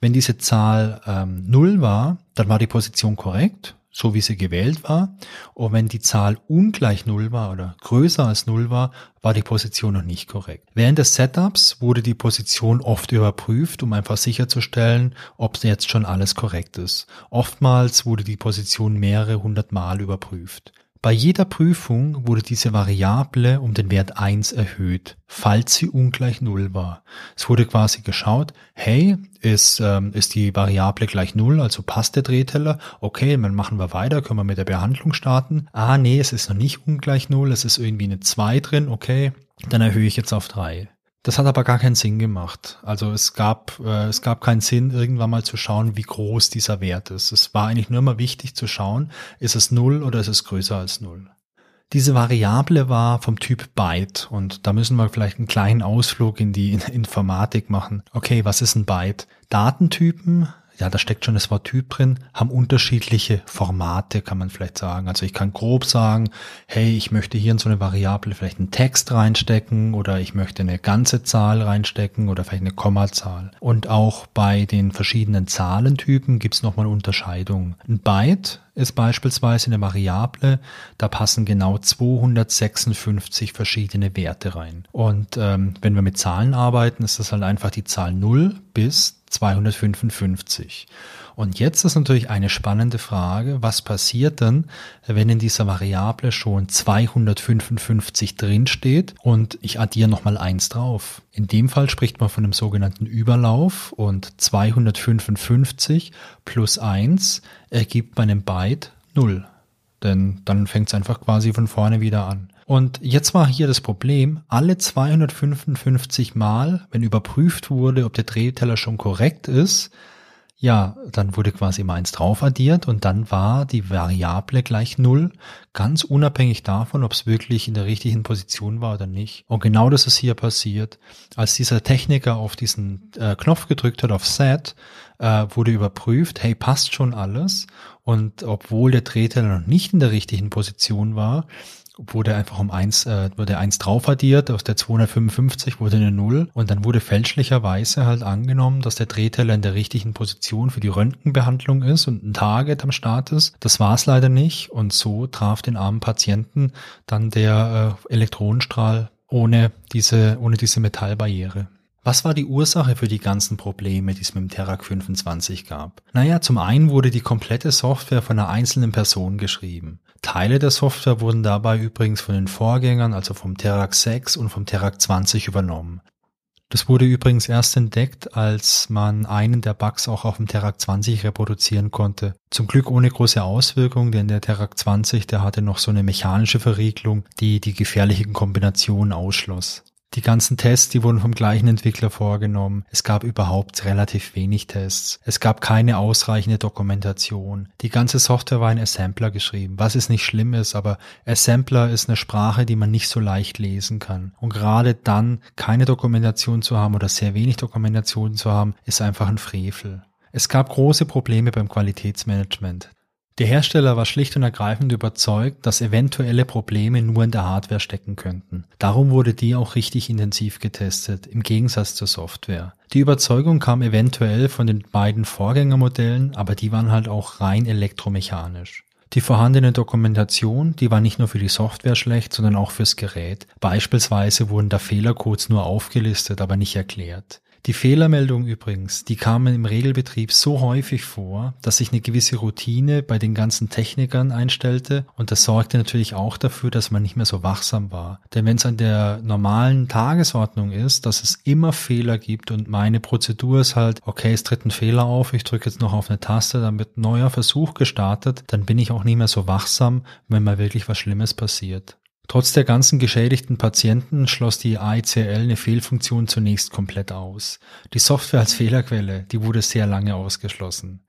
Wenn diese Zahl ähm, 0 war, dann war die Position korrekt so wie sie gewählt war. Und wenn die Zahl ungleich Null war oder größer als Null war, war die Position noch nicht korrekt. Während des Setups wurde die Position oft überprüft, um einfach sicherzustellen, ob jetzt schon alles korrekt ist. Oftmals wurde die Position mehrere hundert Mal überprüft. Bei jeder Prüfung wurde diese Variable um den Wert 1 erhöht, falls sie ungleich 0 war. Es wurde quasi geschaut, hey, ist, ähm, ist die Variable gleich 0, also passt der Drehteller? Okay, dann machen wir weiter, können wir mit der Behandlung starten. Ah, nee, es ist noch nicht ungleich 0, es ist irgendwie eine 2 drin, okay, dann erhöhe ich jetzt auf 3. Das hat aber gar keinen Sinn gemacht. Also es gab, äh, es gab keinen Sinn, irgendwann mal zu schauen, wie groß dieser Wert ist. Es war eigentlich nur mal wichtig zu schauen, ist es null oder ist es größer als null. Diese Variable war vom Typ Byte und da müssen wir vielleicht einen kleinen Ausflug in die Informatik machen. Okay, was ist ein Byte? Datentypen ja, da steckt schon das Wort Typ drin, haben unterschiedliche Formate, kann man vielleicht sagen. Also ich kann grob sagen, hey, ich möchte hier in so eine Variable vielleicht einen Text reinstecken oder ich möchte eine ganze Zahl reinstecken oder vielleicht eine Kommazahl. Und auch bei den verschiedenen Zahlentypen gibt es nochmal Unterscheidungen. Ein Byte ist beispielsweise eine Variable, da passen genau 256 verschiedene Werte rein. Und ähm, wenn wir mit Zahlen arbeiten, ist das halt einfach die Zahl 0 bis 255. Und jetzt ist natürlich eine spannende Frage, was passiert denn, wenn in dieser Variable schon 255 drinsteht und ich addiere nochmal eins drauf. In dem Fall spricht man von einem sogenannten Überlauf und 255 plus eins ergibt bei einem Byte 0. Denn dann fängt es einfach quasi von vorne wieder an. Und jetzt war hier das Problem, alle 255 Mal, wenn überprüft wurde, ob der Drehteller schon korrekt ist, ja, dann wurde quasi mal eins drauf addiert und dann war die Variable gleich null, ganz unabhängig davon, ob es wirklich in der richtigen Position war oder nicht. Und genau das ist hier passiert. Als dieser Techniker auf diesen äh, Knopf gedrückt hat, auf Set, äh, wurde überprüft, hey, passt schon alles. Und obwohl der Drehteller noch nicht in der richtigen Position war, wurde einfach um eins, äh, wurde eins drauf addiert, aus der 255 wurde eine Null und dann wurde fälschlicherweise halt angenommen, dass der Drehteller in der richtigen Position für die Röntgenbehandlung ist und ein Target am Start ist. Das war es leider nicht und so traf den armen Patienten dann der äh, Elektronenstrahl ohne diese, ohne diese Metallbarriere. Was war die Ursache für die ganzen Probleme, die es mit dem Terac 25 gab? Naja, zum einen wurde die komplette Software von einer einzelnen Person geschrieben. Teile der Software wurden dabei übrigens von den Vorgängern, also vom Terac 6 und vom Terac 20 übernommen. Das wurde übrigens erst entdeckt, als man einen der Bugs auch auf dem Terac 20 reproduzieren konnte. Zum Glück ohne große Auswirkungen, denn der Terac 20, der hatte noch so eine mechanische Verriegelung, die die gefährlichen Kombinationen ausschloss. Die ganzen Tests, die wurden vom gleichen Entwickler vorgenommen. Es gab überhaupt relativ wenig Tests. Es gab keine ausreichende Dokumentation. Die ganze Software war in Assembler geschrieben, was es nicht schlimm ist, aber Assembler ist eine Sprache, die man nicht so leicht lesen kann. Und gerade dann keine Dokumentation zu haben oder sehr wenig Dokumentation zu haben, ist einfach ein Frevel. Es gab große Probleme beim Qualitätsmanagement. Der Hersteller war schlicht und ergreifend überzeugt, dass eventuelle Probleme nur in der Hardware stecken könnten. Darum wurde die auch richtig intensiv getestet, im Gegensatz zur Software. Die Überzeugung kam eventuell von den beiden Vorgängermodellen, aber die waren halt auch rein elektromechanisch. Die vorhandene Dokumentation, die war nicht nur für die Software schlecht, sondern auch fürs Gerät. Beispielsweise wurden da Fehlercodes nur aufgelistet, aber nicht erklärt. Die Fehlermeldungen übrigens, die kamen im Regelbetrieb so häufig vor, dass sich eine gewisse Routine bei den ganzen Technikern einstellte und das sorgte natürlich auch dafür, dass man nicht mehr so wachsam war. Denn wenn es an der normalen Tagesordnung ist, dass es immer Fehler gibt und meine Prozedur ist halt, okay, es tritt ein Fehler auf, ich drücke jetzt noch auf eine Taste, dann wird neuer Versuch gestartet, dann bin ich auch nicht mehr so wachsam, wenn mal wirklich was Schlimmes passiert. Trotz der ganzen geschädigten Patienten schloss die AICL eine Fehlfunktion zunächst komplett aus. Die Software als Fehlerquelle, die wurde sehr lange ausgeschlossen.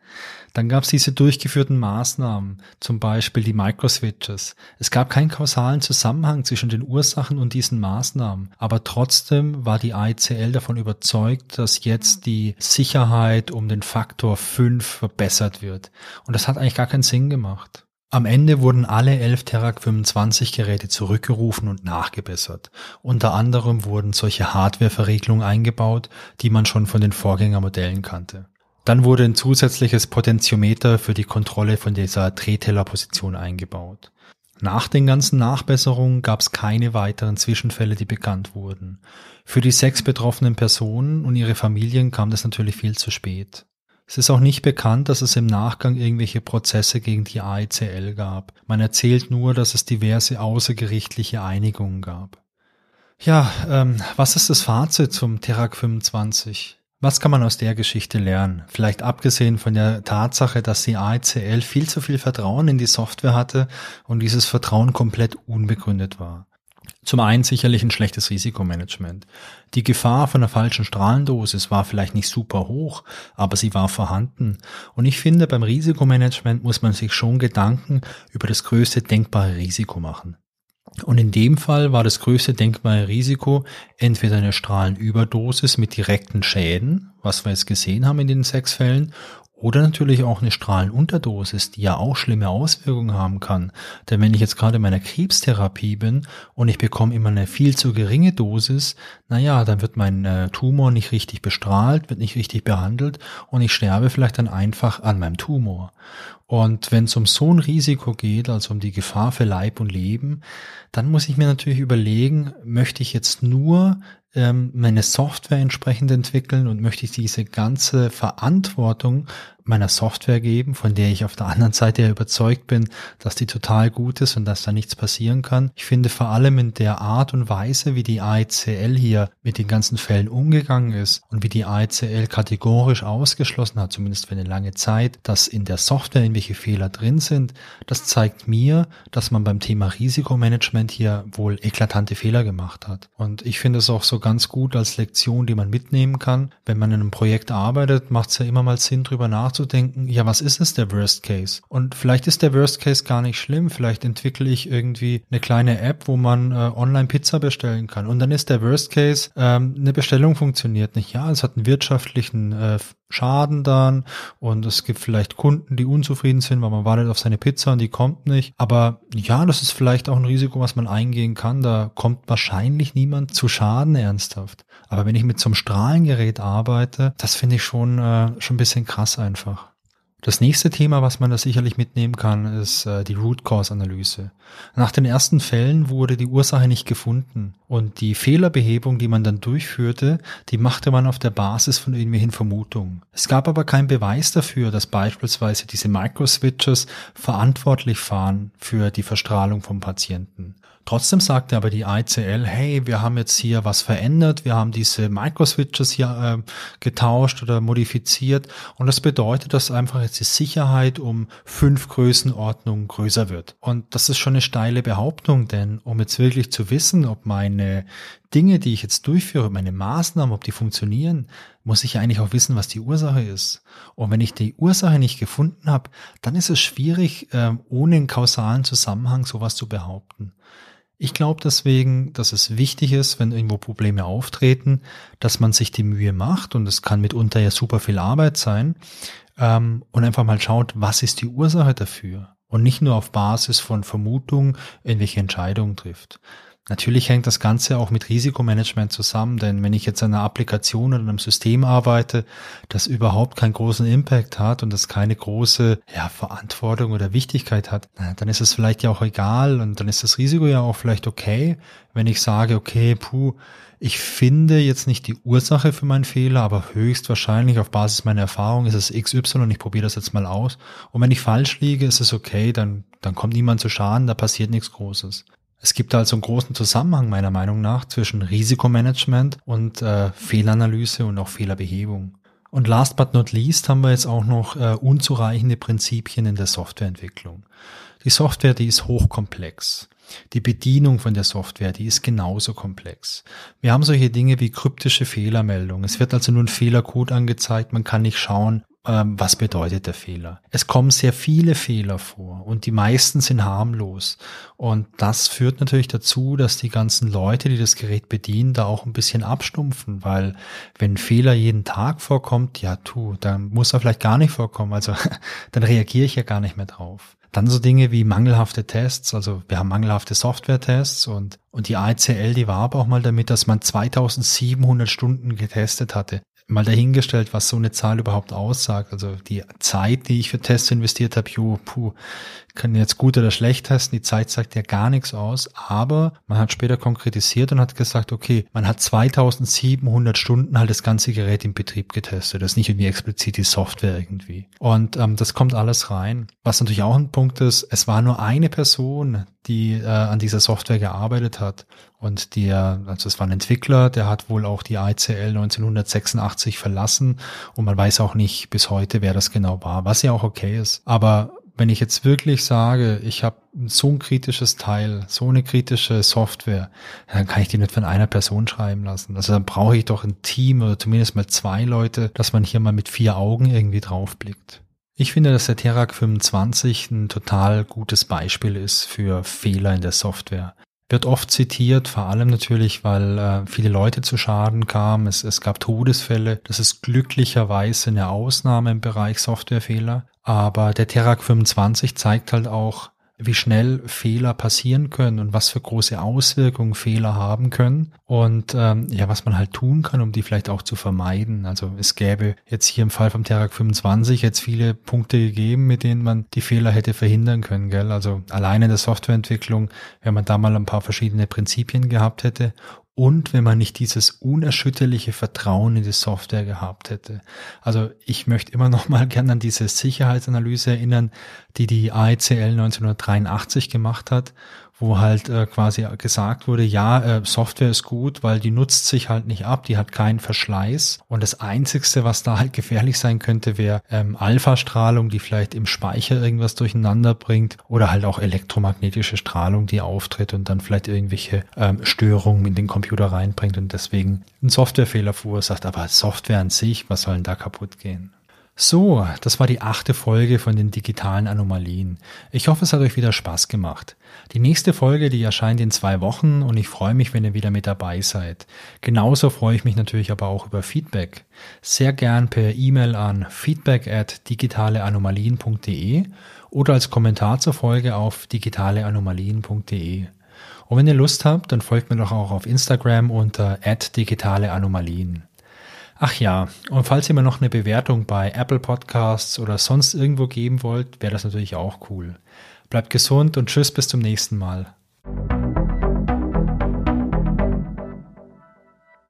Dann gab es diese durchgeführten Maßnahmen, zum Beispiel die Microswitches. Es gab keinen kausalen Zusammenhang zwischen den Ursachen und diesen Maßnahmen, aber trotzdem war die AICL davon überzeugt, dass jetzt die Sicherheit um den Faktor 5 verbessert wird. Und das hat eigentlich gar keinen Sinn gemacht. Am Ende wurden alle 11 Terac 25 Geräte zurückgerufen und nachgebessert. Unter anderem wurden solche Hardware-Verriegelungen eingebaut, die man schon von den Vorgängermodellen kannte. Dann wurde ein zusätzliches Potentiometer für die Kontrolle von dieser Drehtellerposition eingebaut. Nach den ganzen Nachbesserungen gab es keine weiteren Zwischenfälle, die bekannt wurden. Für die sechs betroffenen Personen und ihre Familien kam das natürlich viel zu spät. Es ist auch nicht bekannt, dass es im Nachgang irgendwelche Prozesse gegen die AICL gab. Man erzählt nur, dass es diverse außergerichtliche Einigungen gab. Ja, ähm, was ist das Fazit zum Terak 25? Was kann man aus der Geschichte lernen? Vielleicht abgesehen von der Tatsache, dass die AICL viel zu viel Vertrauen in die Software hatte und dieses Vertrauen komplett unbegründet war. Zum einen sicherlich ein schlechtes Risikomanagement. Die Gefahr von einer falschen Strahlendosis war vielleicht nicht super hoch, aber sie war vorhanden. Und ich finde, beim Risikomanagement muss man sich schon Gedanken über das größte denkbare Risiko machen. Und in dem Fall war das größte denkbare Risiko entweder eine Strahlenüberdosis mit direkten Schäden, was wir jetzt gesehen haben in den sechs Fällen, oder natürlich auch eine Strahlenunterdosis, die ja auch schlimme Auswirkungen haben kann. Denn wenn ich jetzt gerade in meiner Krebstherapie bin und ich bekomme immer eine viel zu geringe Dosis, naja, dann wird mein äh, Tumor nicht richtig bestrahlt, wird nicht richtig behandelt und ich sterbe vielleicht dann einfach an meinem Tumor. Und wenn es um so ein Risiko geht, also um die Gefahr für Leib und Leben, dann muss ich mir natürlich überlegen, möchte ich jetzt nur ähm, meine Software entsprechend entwickeln und möchte ich diese ganze Verantwortung meiner Software geben, von der ich auf der anderen Seite ja überzeugt bin, dass die total gut ist und dass da nichts passieren kann. Ich finde vor allem in der Art und Weise, wie die AICL hier mit den ganzen Fällen umgegangen ist und wie die AICL kategorisch ausgeschlossen hat, zumindest für eine lange Zeit, dass in der Software irgendwelche Fehler drin sind, das zeigt mir, dass man beim Thema Risikomanagement hier wohl eklatante Fehler gemacht hat. Und ich finde es auch so ganz gut als Lektion, die man mitnehmen kann. Wenn man in einem Projekt arbeitet, macht es ja immer mal Sinn, drüber nachzudenken, ja, was ist es der Worst Case? Und vielleicht ist der Worst Case gar nicht schlimm. Vielleicht entwickle ich irgendwie eine kleine App, wo man äh, online Pizza bestellen kann. Und dann ist der Worst Case, ähm, eine Bestellung funktioniert nicht. Ja, es hat einen wirtschaftlichen äh, Schaden dann und es gibt vielleicht Kunden, die unzufrieden sind, weil man wartet auf seine Pizza und die kommt nicht. Aber ja, das ist vielleicht auch ein Risiko, was man eingehen kann. Da kommt wahrscheinlich niemand zu Schaden ernsthaft. Aber wenn ich mit so einem Strahlengerät arbeite, das finde ich schon, äh, schon ein bisschen krass einfach. Das nächste Thema, was man da sicherlich mitnehmen kann, ist äh, die Root Cause Analyse. Nach den ersten Fällen wurde die Ursache nicht gefunden und die Fehlerbehebung, die man dann durchführte, die machte man auf der Basis von irgendwelchen Vermutungen. Es gab aber keinen Beweis dafür, dass beispielsweise diese Microswitches verantwortlich waren für die Verstrahlung vom Patienten. Trotzdem sagte aber die ICL, hey, wir haben jetzt hier was verändert, wir haben diese Microswitches hier äh, getauscht oder modifiziert und das bedeutet, dass einfach jetzt die Sicherheit um fünf Größenordnungen größer wird. Und das ist schon eine steile Behauptung, denn um jetzt wirklich zu wissen, ob meine Dinge, die ich jetzt durchführe, meine Maßnahmen, ob die funktionieren, muss ich ja eigentlich auch wissen, was die Ursache ist. Und wenn ich die Ursache nicht gefunden habe, dann ist es schwierig, äh, ohne einen kausalen Zusammenhang sowas zu behaupten. Ich glaube deswegen, dass es wichtig ist, wenn irgendwo Probleme auftreten, dass man sich die Mühe macht und es kann mitunter ja super viel Arbeit sein ähm, und einfach mal schaut, was ist die Ursache dafür und nicht nur auf Basis von Vermutungen irgendwelche Entscheidungen trifft. Natürlich hängt das Ganze auch mit Risikomanagement zusammen, denn wenn ich jetzt an einer Applikation oder einem System arbeite, das überhaupt keinen großen Impact hat und das keine große ja, Verantwortung oder Wichtigkeit hat, dann ist es vielleicht ja auch egal und dann ist das Risiko ja auch vielleicht okay, wenn ich sage, okay, puh, ich finde jetzt nicht die Ursache für meinen Fehler, aber höchstwahrscheinlich auf Basis meiner Erfahrung ist es XY und ich probiere das jetzt mal aus. Und wenn ich falsch liege, ist es okay, dann, dann kommt niemand zu Schaden, da passiert nichts Großes. Es gibt also einen großen Zusammenhang meiner Meinung nach zwischen Risikomanagement und äh, Fehlanalyse und auch Fehlerbehebung. Und last but not least haben wir jetzt auch noch äh, unzureichende Prinzipien in der Softwareentwicklung. Die Software, die ist hochkomplex. Die Bedienung von der Software, die ist genauso komplex. Wir haben solche Dinge wie kryptische Fehlermeldungen. Es wird also nur ein Fehlercode angezeigt. Man kann nicht schauen, was bedeutet der Fehler? Es kommen sehr viele Fehler vor und die meisten sind harmlos. Und das führt natürlich dazu, dass die ganzen Leute, die das Gerät bedienen, da auch ein bisschen abstumpfen, weil wenn Fehler jeden Tag vorkommt, ja tu, dann muss er vielleicht gar nicht vorkommen. Also dann reagiere ich ja gar nicht mehr drauf. Dann so Dinge wie mangelhafte Tests, also wir haben mangelhafte Software-Tests und, und die ACL, die war aber auch mal damit, dass man 2700 Stunden getestet hatte mal dahingestellt, was so eine Zahl überhaupt aussagt. Also die Zeit, die ich für Tests investiert habe, jo, puh, kann jetzt gut oder schlecht testen. Die Zeit sagt ja gar nichts aus. Aber man hat später konkretisiert und hat gesagt, okay, man hat 2700 Stunden halt das ganze Gerät im Betrieb getestet. Das ist nicht irgendwie explizit die Software irgendwie. Und ähm, das kommt alles rein. Was natürlich auch ein Punkt ist, es war nur eine Person, die äh, an dieser Software gearbeitet hat. Und der, also es war ein Entwickler, der hat wohl auch die ICL 1986 verlassen und man weiß auch nicht bis heute, wer das genau war, was ja auch okay ist. Aber wenn ich jetzt wirklich sage, ich habe so ein kritisches Teil, so eine kritische Software, dann kann ich die nicht von einer Person schreiben lassen. Also dann brauche ich doch ein Team oder zumindest mal zwei Leute, dass man hier mal mit vier Augen irgendwie draufblickt. Ich finde, dass der Terak 25 ein total gutes Beispiel ist für Fehler in der Software wird oft zitiert, vor allem natürlich, weil äh, viele Leute zu Schaden kamen. Es, es gab Todesfälle. Das ist glücklicherweise eine Ausnahme im Bereich Softwarefehler. Aber der Terak 25 zeigt halt auch, wie schnell Fehler passieren können und was für große Auswirkungen Fehler haben können und ähm, ja, was man halt tun kann, um die vielleicht auch zu vermeiden. Also es gäbe jetzt hier im Fall vom Terak 25 jetzt viele Punkte gegeben, mit denen man die Fehler hätte verhindern können, gell? Also alleine in der Softwareentwicklung, wenn man da mal ein paar verschiedene Prinzipien gehabt hätte und wenn man nicht dieses unerschütterliche Vertrauen in die Software gehabt hätte. Also ich möchte immer noch mal gerne an diese Sicherheitsanalyse erinnern, die die AECL 1983 gemacht hat wo halt äh, quasi gesagt wurde, ja, äh, Software ist gut, weil die nutzt sich halt nicht ab, die hat keinen Verschleiß. Und das Einzigste, was da halt gefährlich sein könnte, wäre ähm, Alpha-Strahlung, die vielleicht im Speicher irgendwas durcheinander bringt oder halt auch elektromagnetische Strahlung, die auftritt und dann vielleicht irgendwelche ähm, Störungen in den Computer reinbringt und deswegen einen Softwarefehler verursacht. Aber Software an sich, was soll denn da kaputt gehen? So, das war die achte Folge von den digitalen Anomalien. Ich hoffe, es hat euch wieder Spaß gemacht. Die nächste Folge, die erscheint in zwei Wochen und ich freue mich, wenn ihr wieder mit dabei seid. Genauso freue ich mich natürlich aber auch über Feedback. Sehr gern per E-Mail an feedback at digitaleanomalien.de oder als Kommentar zur Folge auf digitaleanomalien.de. Und wenn ihr Lust habt, dann folgt mir doch auch auf Instagram unter digitaleanomalien. Ach ja, und falls ihr mir noch eine Bewertung bei Apple Podcasts oder sonst irgendwo geben wollt, wäre das natürlich auch cool. Bleibt gesund und tschüss bis zum nächsten Mal.